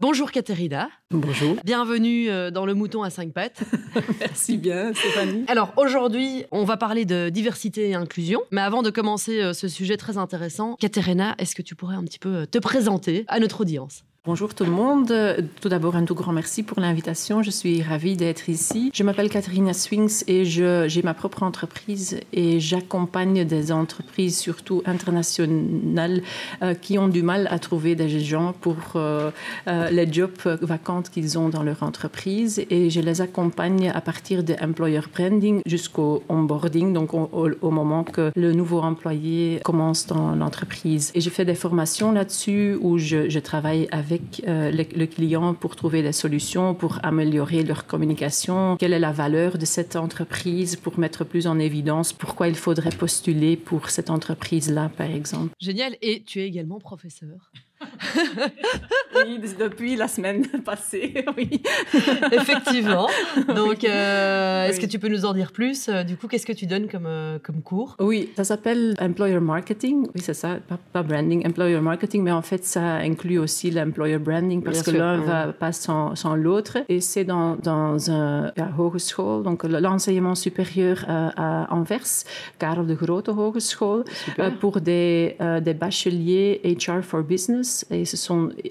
Bonjour Katerina. Bonjour. Bienvenue euh, dans le mouton à cinq pattes. Merci bien Stéphanie. Alors aujourd'hui, on va parler de diversité et inclusion. Mais avant de commencer euh, ce sujet très intéressant, Katerina, est-ce que tu pourrais un petit peu euh, te présenter à notre audience? Bonjour tout le monde. Tout d'abord, un tout grand merci pour l'invitation. Je suis ravie d'être ici. Je m'appelle Katharina Swings et j'ai ma propre entreprise et j'accompagne des entreprises, surtout internationales, euh, qui ont du mal à trouver des gens pour euh, euh, les jobs vacants qu'ils ont dans leur entreprise. Et je les accompagne à partir de employer branding jusqu'au onboarding, donc au, moment que le nouveau employé commence dans l'entreprise. Et je fais des formations là-dessus où je travaille avec avec euh, le, client pour trouver des solutions, pour améliorer leur communication, quelle est la valeur de cette entreprise, pour mettre plus en évidence pourquoi il faudrait postuler pour cette entreprise-là, par exemple? Génial. Et tu es également professeur. Oui, depuis la semaine passée, oui. Effectivement. Donc, euh, est-ce que tu peux nous en dire plus euh, Du coup, qu'est-ce que tu donnes comme, euh, comme cours? Oui, ça s'appelle Employer Marketing. Oui, c'est ça, pas, branding, Employer Marketing, mais en fait, ça inclut aussi l'Employer Branding parce que l'un va pas sans, sans l'autre. Et c'est dans, dans un hogeschool, donc l'enseignement supérieur à, Anvers, Karel de Grote Hogeschool, pour des, des bacheliers HR for Business et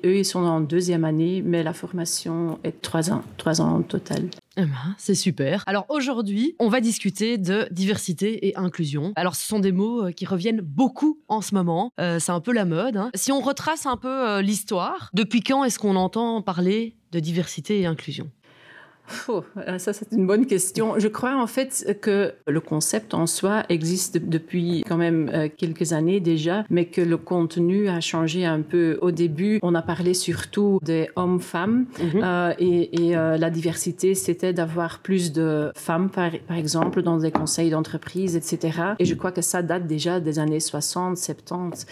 eux, ils sont en deuxième année, mais la formation est trois ans, trois ans en total. Eh ben, c'est super. Alors aujourd'hui, on va discuter de diversité et inclusion. Alors ce sont des mots euh, qui reviennent beaucoup en ce moment. Euh, c'est un peu la mode. Hein. Si on retrace un peu euh, l'histoire, depuis quand est-ce qu'on entend parler de diversité et inclusion? Oh, ça, c'est une bonne question. Je crois en fait que le concept en soi existe depuis quand même euh, quelques années déjà, mais que le contenu a changé un peu. Au début, on a parlé surtout des hommes-femmes mhm. euh, et, euh, la diversité, c'était d'avoir plus de femmes, par, par, exemple, dans des conseils d'entreprise, etc. Et je crois que ça date déjà des années 60, 70.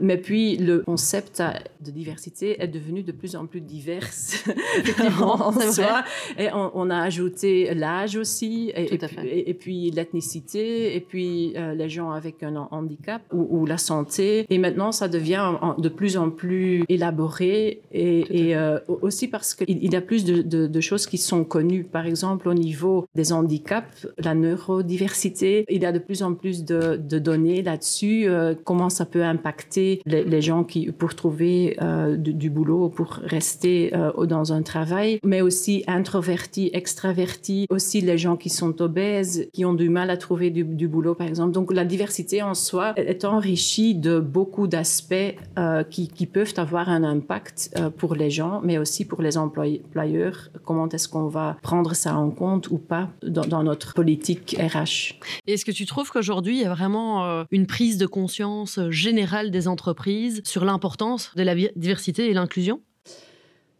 mais puis, le concept de diversité est devenu de plus en plus divers en soi. Et on, a ajouté l'âge aussi, et, puis, l'ethnicité, et puis euh, les gens avec un handicap ou, la santé. Et maintenant, ça devient de plus en plus élaboré, et, euh, aussi parce qu'il y a plus de, choses qui sont connues. Par exemple, au niveau des handicaps, la neurodiversité, il y a de plus en plus de, données là-dessus, euh, comment ça peut impacter les, gens qui, pour trouver du, boulot, pour rester dans un travail, mais aussi introvertis extravertis, aussi les gens qui sont obèses, qui ont du mal à trouver du, boulot, par exemple. Donc la diversité en soi est enrichie de beaucoup d'aspects euh, qui, peuvent avoir un impact euh, pour les gens, mais aussi pour les employeurs. Comment est-ce qu'on va prendre ça en compte ou pas dans, notre politique RH Est-ce que tu trouves qu'aujourd'hui, il y a vraiment euh, une prise de conscience générale des entreprises sur l'importance de la diversité et l'inclusion?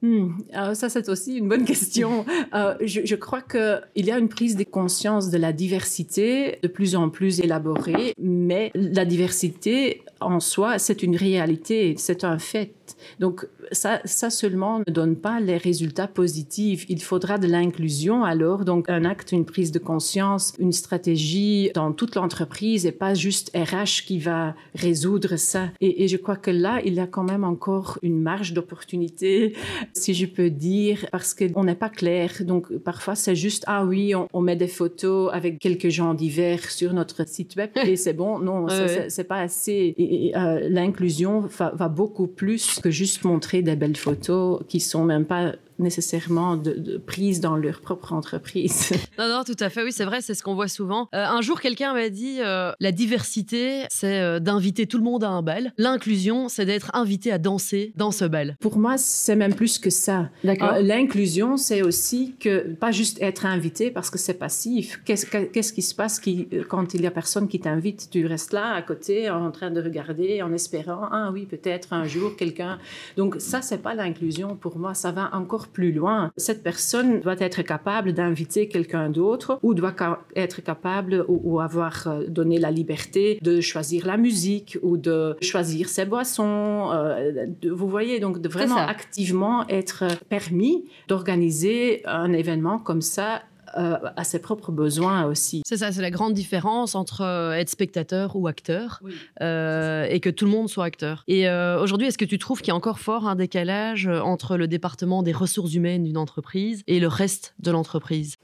Hmm. Alors ça, c'est aussi une bonne question. Euh, je, je, crois qu'il y a une prise de conscience de la diversité de plus en plus élaborée, mais la diversité en soi, c'est une réalité, c'est un fait. Donc ça, ça seulement ne donne pas les résultats positifs. Il faudra de l'inclusion alors, donc un acte, une prise de conscience, une stratégie dans toute l'entreprise et pas juste RH qui va résoudre ça. Et, je crois que là, il y a quand même encore une marge d'opportunité, si je peux dire, parce qu'on n'est pas clair. Donc parfois, c'est juste, ah oui, on, met des photos avec quelques gens divers sur notre site web et c'est bon. Non, c'est pas assez. Et, euh, l'inclusion va, va beaucoup plus que juste montrer des belles photos qui sont même pas nécessairement de, prise dans leur propre entreprise. Non, non, tout à fait. Oui, c'est vrai, c'est ce qu'on voit souvent. Euh, un jour, quelqu'un m'a dit euh, la diversité, c'est euh, d'inviter tout le monde à un bal. L'inclusion, c'est d'être invité à danser dans ce bal. Pour moi, c'est même plus que ça. D'accord. L'inclusion, c'est aussi que pas juste être invité parce que c'est passif. Qu'est-ce qui se passe qui, quand il y a personne qui t'invite? Tu restes là à côté en train de regarder, en espérant ah oui peut-être un jour quelqu'un. Donc ça, c'est pas l'inclusion pour moi. Ça va encore plus loin. Cette personne doit être capable d'inviter quelqu'un d'autre ou doit être capable ou, avoir euh, donné la liberté de choisir la musique ou de choisir ses boissons. Euh, vous voyez, donc de vraiment activement être permis d'organiser un événement comme ça euh, à ses propres besoins aussi. C'est ça, c'est la grande différence entre euh, être spectateur ou acteur euh, et que tout le monde soit acteur. Et aujourd'hui, est-ce que tu trouves qu'il y a encore fort un décalage entre le département des ressources humaines d'une entreprise et le reste de l'entreprise?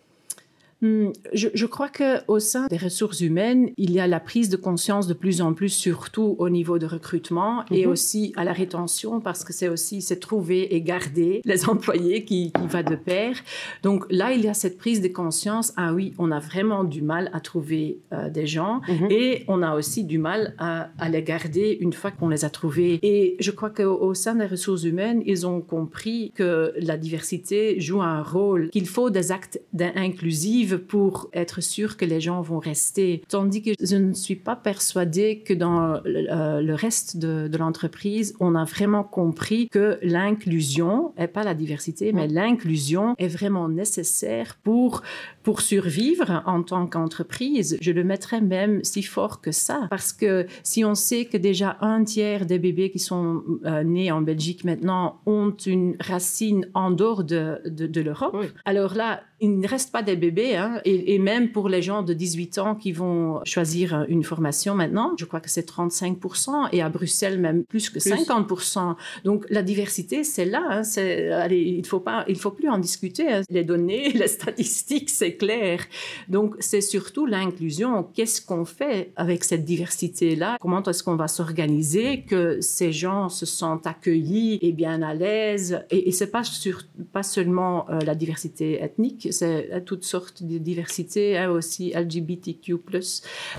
Je, je, crois qu'au sein des ressources humaines, il y a la prise de conscience de plus en plus, surtout au niveau de recrutement et mhm. aussi à la rétention, parce que c'est aussi c'est trouver et garder les employés qui, qui va de pair. Donc là, il y a cette prise de conscience. Ah oui, on a vraiment du mal à trouver euh, des gens mhm. et on a aussi du mal à, à les garder une fois qu'on les a trouvés. Et je crois qu'au sein des ressources humaines, ils ont compris que la diversité joue un rôle, qu'il faut des actes inclusifs pour être sûr que les gens vont rester. Tandis que je ne suis pas persuadée que dans le, euh, reste de, l'entreprise, on a vraiment compris que l'inclusion, et pas la diversité, mais l'inclusion est vraiment nécessaire pour, pour survivre en tant qu'entreprise. Je le mettrais même si fort que ça, parce que si on sait que déjà un tiers des bébés qui sont euh, nés en Belgique maintenant ont une racine en dehors de, de, l'Europe, alors là, il ne reste pas des bébés, hein, et, même pour les gens de 18 ans qui vont choisir une formation maintenant, je crois que c'est 35%, et à Bruxelles même plus que 50%. Donc la diversité, c'est là, hein, c'est, allez, il faut pas, il faut plus en discuter. Hein. Les données, les statistiques, c'est clair. Donc c'est surtout l'inclusion. Qu'est-ce qu'on fait avec cette diversité-là? Comment est-ce qu'on va s'organiser que ces gens se sentent accueillis et bien à l'aise? Et, et c'est pas sur, pas seulement euh, la diversité ethnique c'est toutes sortes de diversité, hein, aussi LGBTQ+.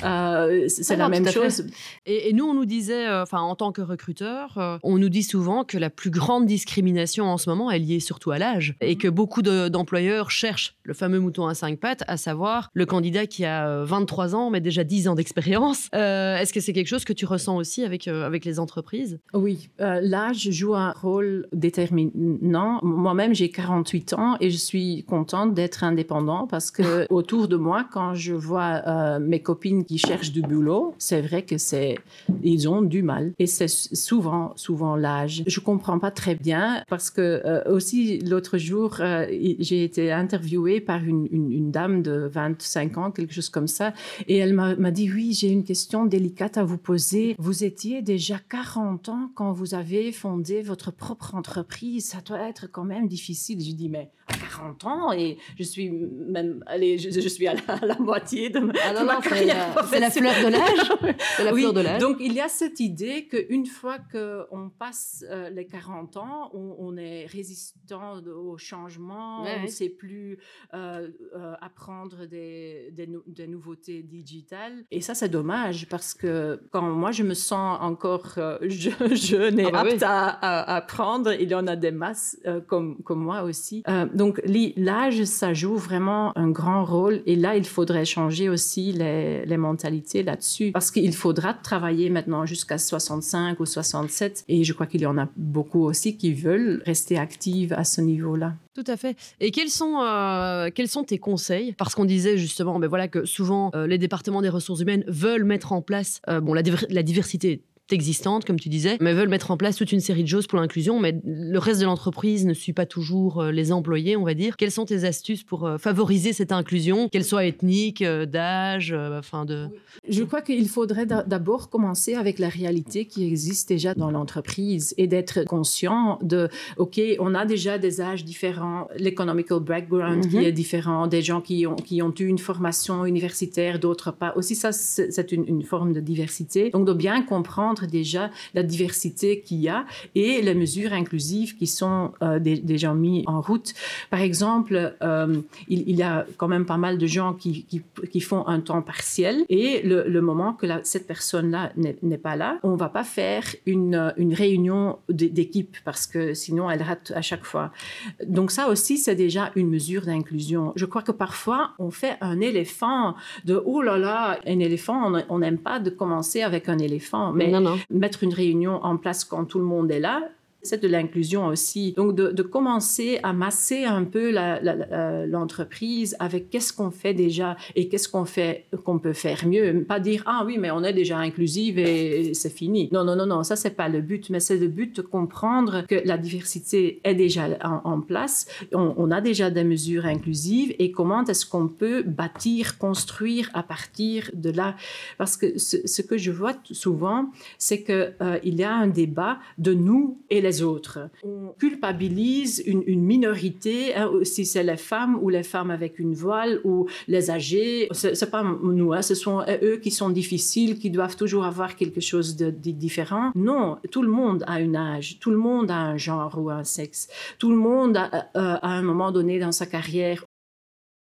Euh, c'est la même chose. Et, nous, on nous disait, euh, enfin, en tant que recruteur, euh, on nous dit souvent que la plus grande discrimination en ce moment est liée surtout à l'âge et que beaucoup d'employeurs cherchent le fameux mouton à cinq pattes, à savoir le candidat qui a 23 ans mais déjà 10 ans d'expérience. Est-ce que c'est quelque chose que tu ressens aussi avec, avec les entreprises? Oui, l'âge joue un rôle déterminant. Moi-même, j'ai 48 ans et je suis contente d'être indépendant parce que autour de moi, quand je vois euh, mes copines qui cherchent du boulot, c'est vrai que c'est ils ont du mal et c'est souvent souvent l'âge. Je comprends pas très bien parce que euh, aussi l'autre jour euh, j'ai été interviewée par une, une, dame de 25 ans, quelque chose comme ça, et elle m'a dit oui j'ai une question délicate à vous poser. Vous étiez déjà 40 ans quand vous avez fondé votre propre entreprise, ça doit être quand même difficile. Je dis mais 40 ans et je suis même, allez, je, suis à la, moitié de, ah ma carrière C'est la fleur de l'âge. C'est la fleur de l'âge. Donc il y a cette idée qu'une fois qu'on passe euh, les 40 ans, on, est résistant au changement, on ne sait plus euh, euh, apprendre des, des, nouveautés digitales. Et ça, c'est dommage parce que quand moi je me sens encore jeune et ah bah apte à, apprendre, il y en a des masses comme, comme moi aussi. donc l'âge, ça joue vraiment un grand rôle. Et là, il faudrait changer aussi les, mentalités là-dessus. Parce qu'il faudra travailler maintenant jusqu'à 65 ou 67. Et je crois qu'il y en a beaucoup aussi qui veulent rester actives à ce niveau-là. Tout à fait. Et quels sont, euh, quels sont tes conseils? Parce qu'on disait justement ben voilà, que souvent euh, les départements des ressources humaines veulent mettre en place euh, bon, la diversité existantes, comme tu disais, mais veulent mettre en place toute une série de choses pour l'inclusion, mais le reste de l'entreprise ne suit pas toujours euh, les employés, on va dire. Quelles sont tes astuces pour euh, favoriser cette inclusion, qu'elle soit ethnique, euh, d'âge, enfin de... Je crois qu'il faudrait d'abord commencer avec la réalité qui existe déjà dans l'entreprise et d'être conscient de, OK, on a déjà des âges différents, l'economical background qui mhm. est différent, des gens qui ont, qui ont eu une formation universitaire, d'autres pas. Aussi, ça, c'est une, une forme de diversité. Donc, de bien comprendre déjà la diversité qu'il y a et les mesures inclusives qui sont euh, déjà mises en route. Par exemple, euh, il, y a quand même pas mal de gens qui, font un temps partiel et le, moment que cette personne-là n'est pas là, on va pas faire une, une réunion d'équipe parce que sinon elle rate à chaque fois. Donc ça aussi, c'est déjà une mesure d'inclusion. Je crois que parfois, on fait un éléphant de oh là là, un éléphant, on n'aime pas de commencer avec un éléphant, mais mettre une réunion en place quand tout le monde est là, c'est de l'inclusion aussi. Donc, de, commencer à masser un peu l'entreprise avec qu'est-ce qu'on fait déjà et qu'est-ce qu'on fait qu'on peut faire mieux. Pas dire ah oui mais on est déjà inclusive et, c'est fini. Non non non non ça c'est pas le but, mais c'est le but de comprendre que la diversité est déjà en, place. On, a déjà des mesures inclusives et comment est-ce qu'on peut bâtir, construire à partir de là? Parce que ce, que je vois souvent, c'est que euh, il y a un débat de nous et les autres. On culpabilise une, minorité, hein, si c'est les femmes ou les femmes avec une voile ou les âgés. C'est pas nous, hein, ce sont eux qui sont difficiles, qui doivent toujours avoir quelque chose de, différent. Non, tout le monde a un âge, tout le monde a un genre ou un sexe. Tout le monde, a, euh, à un moment donné dans sa carrière,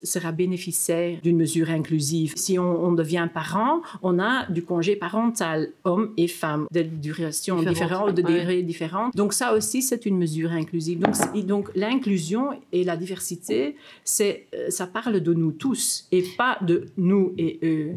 sera bénéficiaire d'une mesure inclusive. Si on, devient parent, on a du congé parental, hommes et femmes, de duration différente, de durée différente. Donc ça aussi, c'est une mesure inclusive. Donc, donc l'inclusion et la diversité, c'est, euh, ça parle de nous tous et pas de nous et eux.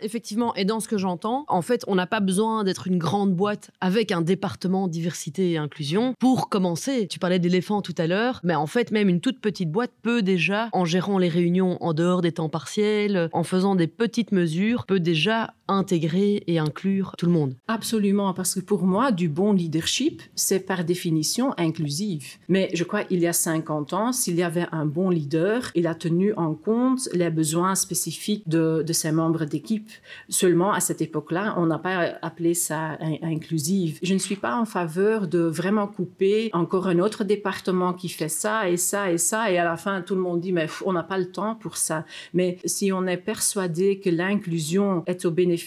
Effectivement, et dans ce que j'entends, en fait, on n'a pas besoin d'être une grande boîte avec un département diversité et inclusion pour commencer. Tu parlais d'éléphants tout à l'heure, mais en fait, même une toute petite boîte peut déjà, en gérant les réunions en dehors des temps partiels, en faisant des petites mesures, peut déjà intégrer et inclure tout le monde. Absolument, parce que pour moi, du bon leadership, c'est par définition inclusif. Mais je crois qu'il y a 50 ans, s'il y avait un bon leader, il a tenu en compte les besoins spécifiques de, de ses membres d'équipe. Seulement, à cette époque-là, on n'a pas appelé ça inclusif. Je ne suis pas en faveur de vraiment couper encore un autre département qui fait ça et ça et ça, et à la fin, tout le monde dit, mais on n'a pas le temps pour ça. Mais si on est persuadé que l'inclusion est au bénéfice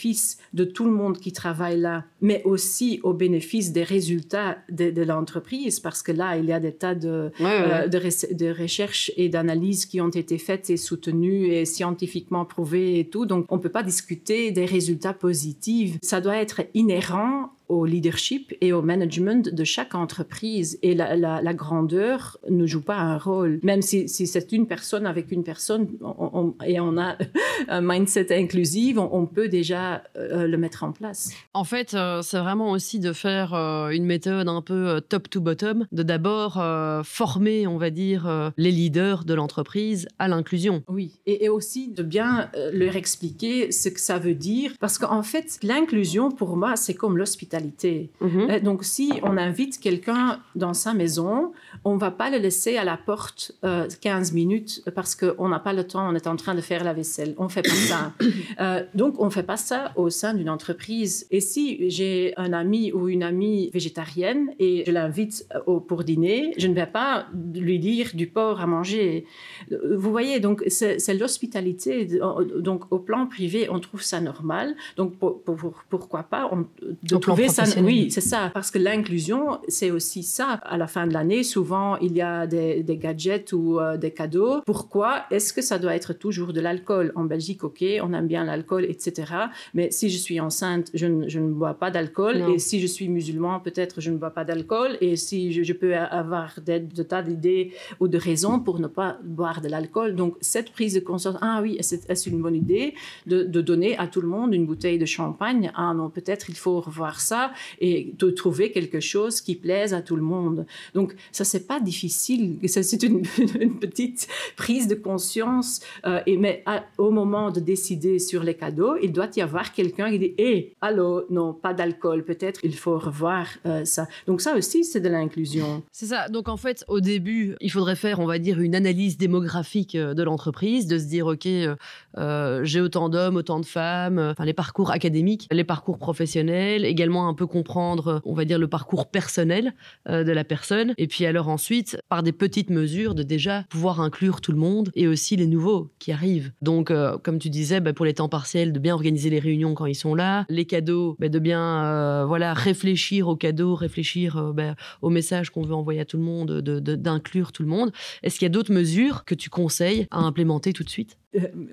de tout le monde qui travaille là, mais aussi au bénéfice des résultats de, l'entreprise, parce que là, il y a des tas de, euh, de, recherches et d'analyses qui ont été faites et soutenues et scientifiquement prouvées et tout. Donc, on ne peut pas discuter des résultats positifs. Ça doit être inhérent au leadership et au management de chaque entreprise. Et la, grandeur ne joue pas un rôle. Même si, c'est une personne avec une personne et on a un mindset inclusif, on, peut déjà euh, le mettre en place. En fait, euh, c'est vraiment aussi de faire euh, une méthode un peu top to bottom, de d'abord former, on va dire, les leaders de l'entreprise à l'inclusion. Oui, et, et, aussi de bien leur expliquer ce que ça veut dire. Parce qu'en fait, l'inclusion, pour moi, c'est comme l'hospitalité Mhm. Euh, donc, si on invite quelqu'un dans sa maison, on va pas le laisser à la porte 15 euh, minutes parce qu'on n'a pas le temps, on est en train de faire la vaisselle. On fait pas ça. Euh, donc, on fait pas ça au sein d'une entreprise. Et si j'ai un ami ou une amie végétarienne et je l'invite pour dîner, je ne vais pas lui dire du porc à manger. Vous voyez, donc c'est l'hospitalité. Donc, au plan privé, on trouve ça normal. Donc, pour, pourquoi pas on, de trouver oui, c'est ça. Parce que l'inclusion, c'est aussi ça. À la fin de l'année, souvent, il y a des, gadgets ou euh, des cadeaux. Pourquoi est-ce que ça doit être toujours de l'alcool? En Belgique, ok, on aime bien l'alcool, etc. Mais si je suis enceinte, je, ne bois pas d'alcool. Et si je suis musulman, peut-être je ne bois pas d'alcool. Et si je, peux avoir des, de tas d'idées ou de raisons pour ne pas boire de l'alcool. Donc, cette prise de conscience, ah oui, est-ce une bonne idée de, de donner à tout le monde une bouteille de champagne? Ah non, peut-être il faut revoir ça et de trouver quelque chose qui plaise à tout le monde. Donc ça c'est pas difficile, c'est une, petite prise de conscience. Euh, et mais au moment de décider sur les cadeaux, il doit y avoir quelqu'un qui dit "Hé, allô, non, pas d'alcool. Peut-être il faut revoir euh, ça." Donc ça aussi c'est de l'inclusion. C'est ça. Donc en fait au début il faudrait faire on va dire une analyse démographique euh, de l'entreprise, de se dire ok j'ai autant d'hommes, autant de femmes, enfin les parcours académiques, les parcours professionnels, également un peu comprendre, on va dire, le parcours personnel euh, de la personne. Et puis alors ensuite, par des petites mesures, de déjà pouvoir inclure tout le monde et aussi les nouveaux qui arrivent. Donc, euh, comme tu disais, bah, pour les temps partiels, de bien organiser les réunions quand ils sont là, les cadeaux, bah, de bien euh, voilà réfléchir aux cadeaux, réfléchir bah, aux messages qu'on veut envoyer à tout le monde, d'inclure tout le monde. Est-ce qu'il y a d'autres mesures que tu conseilles à implémenter tout de suite? euh,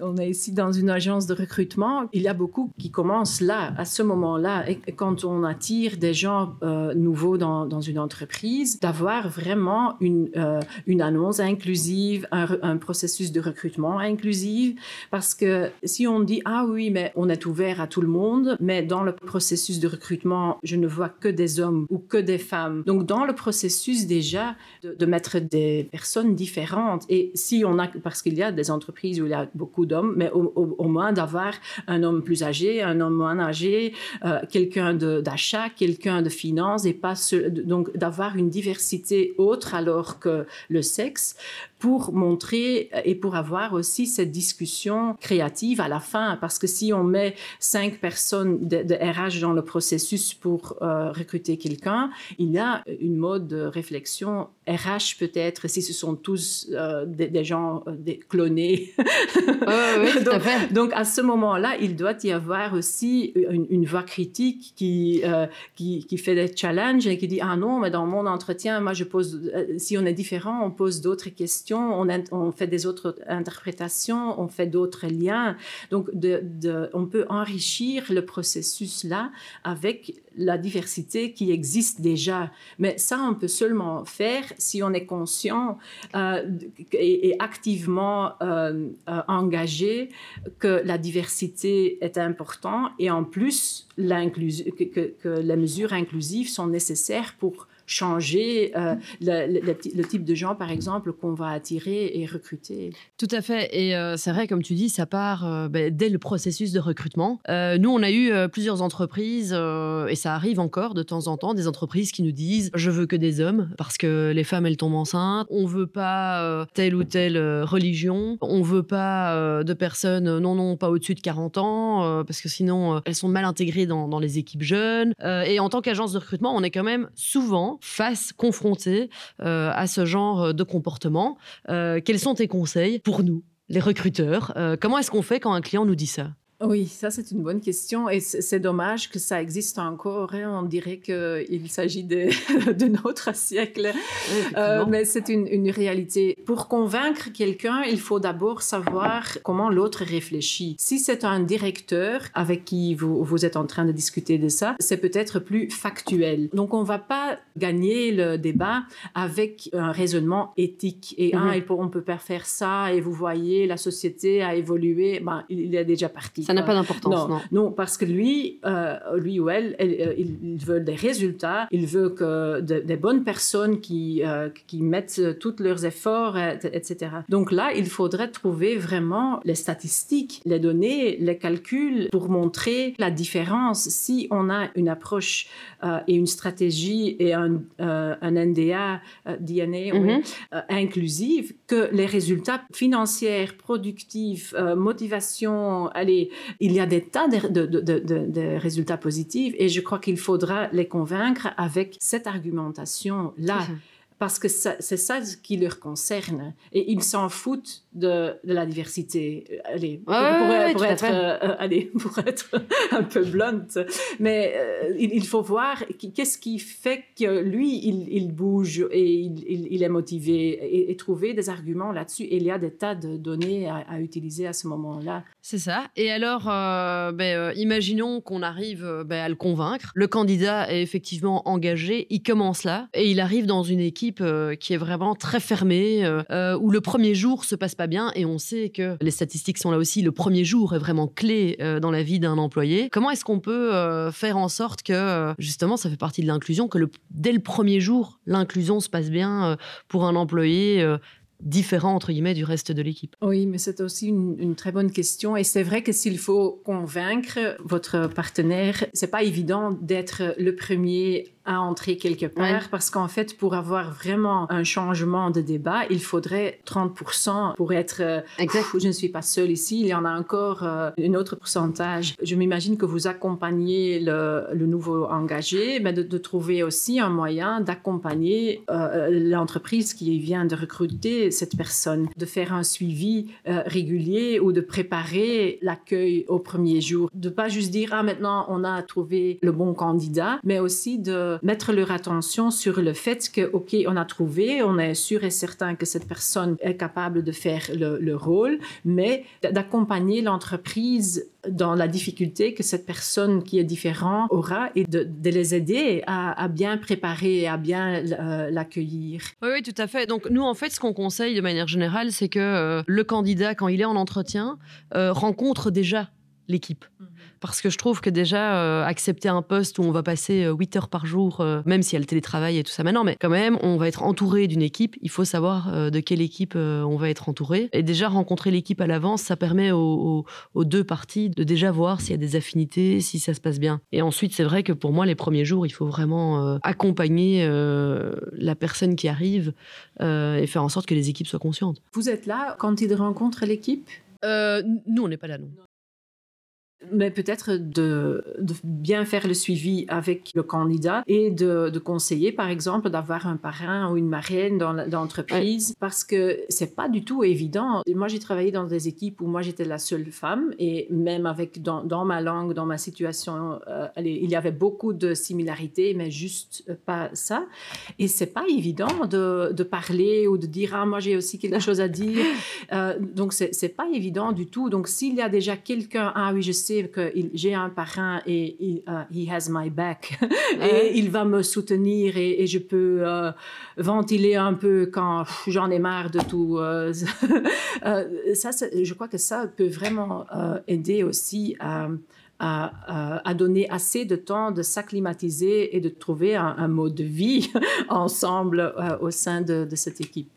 on est ici dans une agence de recrutement. Il y a beaucoup qui commencent là, à ce moment-là. Et quand on attire des gens euh, nouveaux dans, une entreprise, d'avoir vraiment une, euh, annonce inclusive, un, processus de recrutement inclusif. Parce que si on dit, ah oui, mais on est ouvert à tout le monde, mais dans le processus de recrutement, je ne vois que des hommes ou que des femmes. Donc, dans le processus déjà, de, de mettre des personnes différentes. Et si on a, parce qu'il y a des entreprises où il y a beaucoup d'hommes, mais au, moins d'avoir un homme plus âgé, un homme moins âgé, euh, quelqu'un d'achat, quelqu'un de finance, et pas donc d'avoir une diversité autre alors que le sexe pour montrer et pour avoir aussi cette discussion créative à la fin. Parce que si on met cinq personnes de, RH dans le processus pour euh, recruter quelqu'un, il y a une mode de réflexion RH peut-être, si ce sont tous euh, des, gens euh, clonés. donc, à donc, à ce moment-là, il doit y avoir aussi une, voix critique qui, qui, qui, fait des challenges et qui dit, ah non, mais dans mon entretien, moi je pose, si on est différent, on pose d'autres questions on, fait des autres interprétations, on fait d'autres liens. Donc, on peut enrichir le processus là avec la diversité qui existe déjà. Mais ça, on peut seulement faire si on est conscient euh, et, activement euh, euh, engagé que la diversité est importante et en plus que, les mesures inclusives sont nécessaires pour changer euh, le, type de gens, par exemple, qu'on va attirer et recruter. Tout à fait. Et euh, c'est vrai, comme tu dis, ça part euh, ben, dès le processus de recrutement. nous, on a eu plusieurs entreprises, et ça arrive encore de temps en temps, des entreprises qui nous disent je veux que des hommes, parce que les femmes, elles tombent enceintes. On veut pas telle ou telle religion. On veut pas de personnes, non, non, pas au-dessus de 40 ans, parce que sinon, elles sont mal intégrées dans, dans les équipes jeunes. et en tant qu'agence de recrutement, on est quand même souvent face, confrontés euh, à ce genre de comportement. Euh, quels sont tes conseils pour nous, les recruteurs? Euh, Comment est-ce qu'on fait quand un client nous dit ça? Oui, ça c'est une bonne question et c'est dommage que ça existe encore. Hein. On dirait qu'il s'agit de, de, notre siècle, euh, mais c'est une, une, réalité. Pour convaincre quelqu'un, il faut d'abord savoir comment l'autre réfléchit. Si c'est un directeur avec qui vous, vous êtes en train de discuter de ça, c'est peut-être plus factuel. Donc on va pas gagner le débat avec un raisonnement éthique et mm on peut pas faire ça et vous voyez la société a évolué. Ben, il est déjà parti. Ça n'a pas d'importance, non, non. parce que lui, euh, lui ou elle, euh, il, veut des résultats, il veut que des bonnes personnes qui, euh, qui mettent tous leurs efforts, etc. Donc là, il faudrait trouver vraiment les statistiques, les données, les calculs pour montrer la différence. Si on a une approche et une stratégie et un, un NDA, DNA, mhm. inclusive, que les résultats financiers, productifs, motivation, allez, il y a des tas de, résultats positifs et je crois qu'il faudra les convaincre avec cette argumentation-là parce que c'est ça qui leur concerne. Et ils s'en foutent de, la diversité. Allez, pour, être, euh, allez, pour être un peu blunt. Mais euh, il, faut voir qu'est-ce qui fait que lui, il, bouge et il, est motivé et, trouver des arguments là-dessus. Et il y a des tas de données à, utiliser à ce moment-là. C'est ça. Et alors, euh, ben, imaginons qu'on arrive ben, à le convaincre. Le candidat est effectivement engagé, il commence là et il arrive dans une équipe euh, qui est vraiment très fermée, euh, euh, où le premier jour se passe pas bien, et on sait que les statistiques sont là aussi, le premier jour est vraiment clé dans la vie d'un employé. Comment est-ce qu'on peut faire en sorte que, justement, ça fait partie de l'inclusion, que dès le premier jour, l'inclusion se passe bien pour un employé différent entre guillemets du reste de l'équipe. Oui, mais c'est aussi une, très bonne question. Et c'est vrai que s'il faut convaincre votre partenaire, c'est pas évident d'être le premier à entrer quelque part parce qu'en fait, pour avoir vraiment un changement de débat, il faudrait 30% pour être. Euh, exact. je ne suis pas seule ici. Il y en a encore euh, un autre pourcentage. Je m'imagine que vous accompagnez le, le nouveau engagé, mais de, de, trouver aussi un moyen d'accompagner euh, l'entreprise qui vient de recruter cette personne, de faire un suivi régulier ou de préparer l'accueil au premier jour, de pas juste dire ah maintenant on a trouvé le bon candidat, mais aussi de mettre leur attention sur le fait que ok on a trouvé, on est sûr et certain que cette personne est capable de faire le, rôle, mais d'accompagner l'entreprise dans la difficulté que cette personne qui est différente aura et de, les aider à, bien préparer et à bien euh, l'accueillir. Oui, oui, tout à fait. Donc nous, en fait, ce qu'on conseille de manière générale, c'est que euh, le candidat, quand il est en entretien, euh, rencontre déjà l'équipe. Mhm parce que je trouve que déjà euh, accepter un poste où on va passer 8 euh, heures par jour, euh, même s'il y a le télétravail et tout ça maintenant, mais quand même, on va être entouré d'une équipe. Il faut savoir de quelle équipe on va être entouré. Et déjà rencontrer l'équipe à l'avance, ça permet aux, deux parties de déjà voir s'il y a des affinités, si ça se passe bien. Et ensuite, c'est vrai que pour moi, les premiers jours, il faut vraiment accompagner la personne qui arrive et faire en sorte que les équipes soient conscientes. Vous êtes là quand il rencontre l'équipe? Nous, on n'est pas là, non mais peut-être de, de, bien faire le suivi avec le candidat et de, de conseiller, par exemple, d'avoir un parrain ou une marraine dans l'entreprise parce que c'est pas du tout évident. Moi, j'ai travaillé dans des équipes où moi j'étais la seule femme et même avec dans, dans ma langue, dans ma situation, euh, il y avait beaucoup de similarités, mais juste pas ça. Et c'est pas évident de, de, parler ou de dire ah moi j'ai aussi quelque chose à dire. Euh, donc c'est pas évident du tout. Donc s'il y a déjà quelqu'un ah oui je sais que j'ai un parrain et il uh, he has my back et il va me soutenir et, je peux euh, ventiler un peu quand j'en ai marre de tout. Euh, euh, ça, je crois que ça peut vraiment aider aussi à, à, donner assez de temps de s'acclimatiser et de trouver un, mode de vie ensemble au sein de, de cette équipe.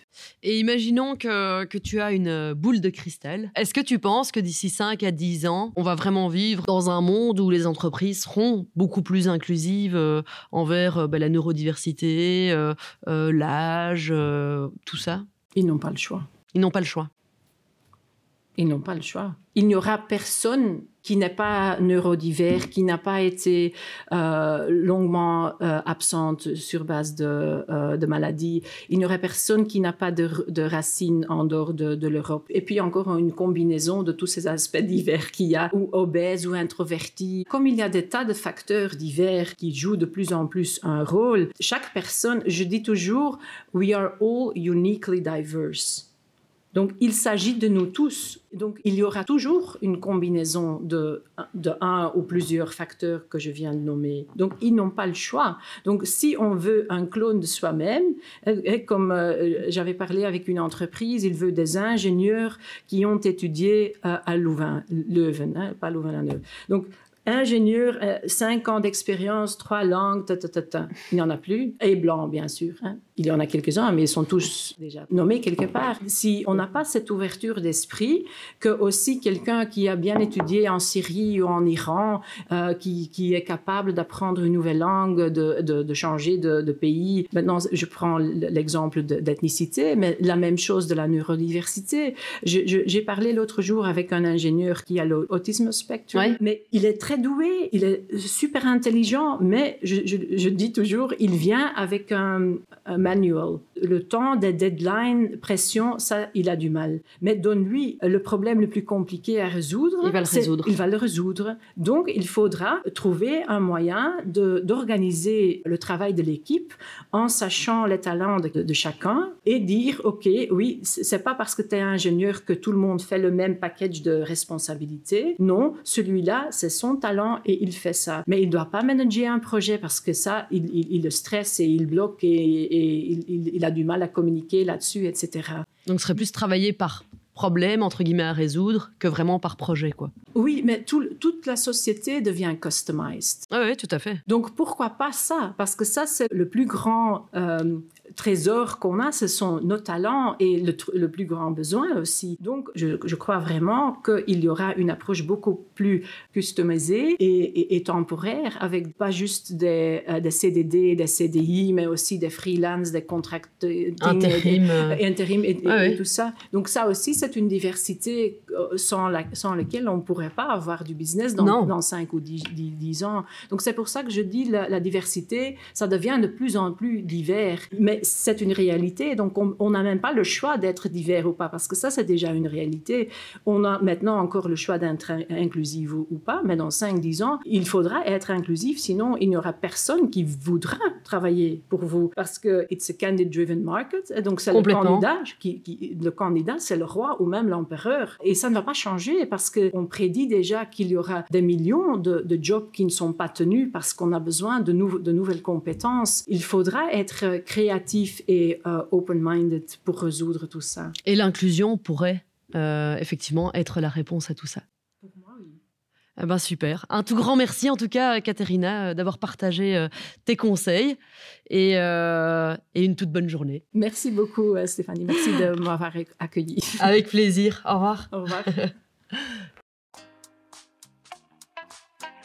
Et imaginons que, que, tu as une boule de cristal. Est-ce que tu penses que d'ici 5 à 10 ans, on va vraiment vivre dans un monde où les entreprises seront beaucoup plus inclusives euh, envers euh, bah, la neurodiversité, euh, l'âge, tout ça? Ils n'ont pas le choix. Ils n'ont pas le choix. Ils n'ont pas le choix. Il n'y aura personne qui n'est pas neurodivers, qui n'a pas été euh, longuement euh, absente sur base de, euh, maladies. Il n'y aurait personne qui n'a pas de, racines en dehors de, de l'Europe. Et puis encore une combinaison de tous ces aspects divers qu'il y a, ou obèses ou introvertis. Comme il y a des tas de facteurs divers qui jouent de plus en plus un rôle, chaque personne, je dis toujours, we are all uniquely diverse. Donc, il s'agit de nous tous. Donc, il y aura toujours une combinaison de, un ou plusieurs facteurs que je viens de nommer. Donc, ils n'ont pas le choix. Donc, si on veut un clone de soi-même, comme euh, j'avais parlé avec une entreprise, il veut des ingénieurs qui ont étudié euh, à Louvain, Leuven, hein, pas Louvain-la-Neuve. Donc, ingénieur, euh, cinq ans d'expérience, trois langues, ta, ta, ta. il n'y en a plus. Et blanc, bien sûr. Hein. Il y en a quelques-uns, mais ils sont tous déjà nommés quelque part. Si on n'a pas cette ouverture d'esprit, que aussi quelqu'un qui a bien étudié en Syrie ou en Iran, euh, qui, qui, est capable d'apprendre une nouvelle langue, de, de, de changer de, de, pays. Maintenant, je prends l'exemple d'ethnicité, mais la même chose de la neurodiversité. J'ai parlé l'autre jour avec un ingénieur qui a l'autisme spectrum, mais il est très doué, il est super intelligent, mais je, je, je dis toujours, il vient avec un, un manual. Le temps des deadlines, pression, ça, il a du mal. Mais donne-lui le problème le plus compliqué à résoudre. Il va le résoudre. Il va le résoudre. Donc, il faudra trouver un moyen d'organiser le travail de l'équipe en sachant les talents de, de, chacun et dire, OK, oui, c'est pas parce que tu es ingénieur que tout le monde fait le même package de responsabilités. Non, celui-là, c'est son talent et il fait ça. Mais il doit pas manager un projet parce que ça, il, il, le stresse et il bloque et il, a du mal à communiquer là-dessus, etc. Donc ce serait plus travailler par problème, entre guillemets, à résoudre que vraiment par projet, quoi. Oui, mais toute la société devient customized. Ah oui, tout à fait. Donc pourquoi pas ça? Parce que ça, c'est le plus grand... Euh, trésor qu'on a, ce sont nos talents et le, plus grand besoin aussi. Donc, je, crois vraiment qu'il y aura une approche beaucoup plus customisée et, temporaire, avec pas juste des, euh, des, CDD, des CDI, mais aussi des freelance, des contrats intérim, et, intérim et, tout ça. Donc, ça aussi, c'est une diversité euh, sans, la, sans laquelle on ne pourrait pas avoir du business dans, dans 5 ou 10, ans. Donc, c'est pour ça que je dis la, la diversité, ça devient de plus en plus divers. Mais c'est une réalité. Donc, on n'a même pas le choix d'être divers ou pas, parce que ça, c'est déjà une réalité. On a maintenant encore le choix d'être inclusif ou, pas, mais dans 5-10 ans, il faudra être inclusif, sinon il n'y aura personne qui voudra travailler pour vous, parce que it's a candidate-driven market. Et donc, c'est le candidat, qui, le candidat, c'est le roi ou même l'empereur. Et ça ne va pas changer parce qu'on prédit déjà qu'il y aura des millions de, jobs qui ne sont pas tenus parce qu'on a besoin de, de nouvelles compétences. Il faudra être créatif et euh, open-minded pour résoudre tout ça. Et l'inclusion pourrait euh, effectivement être la réponse à tout ça. Pour moi, oui. Eh ben super. Un tout grand merci en tout cas, Katerina, euh, d'avoir partagé tes conseils et, et, une toute bonne journée. Merci beaucoup, Stéphanie. Merci de m'avoir accueilli. Avec plaisir. Au revoir. Au revoir.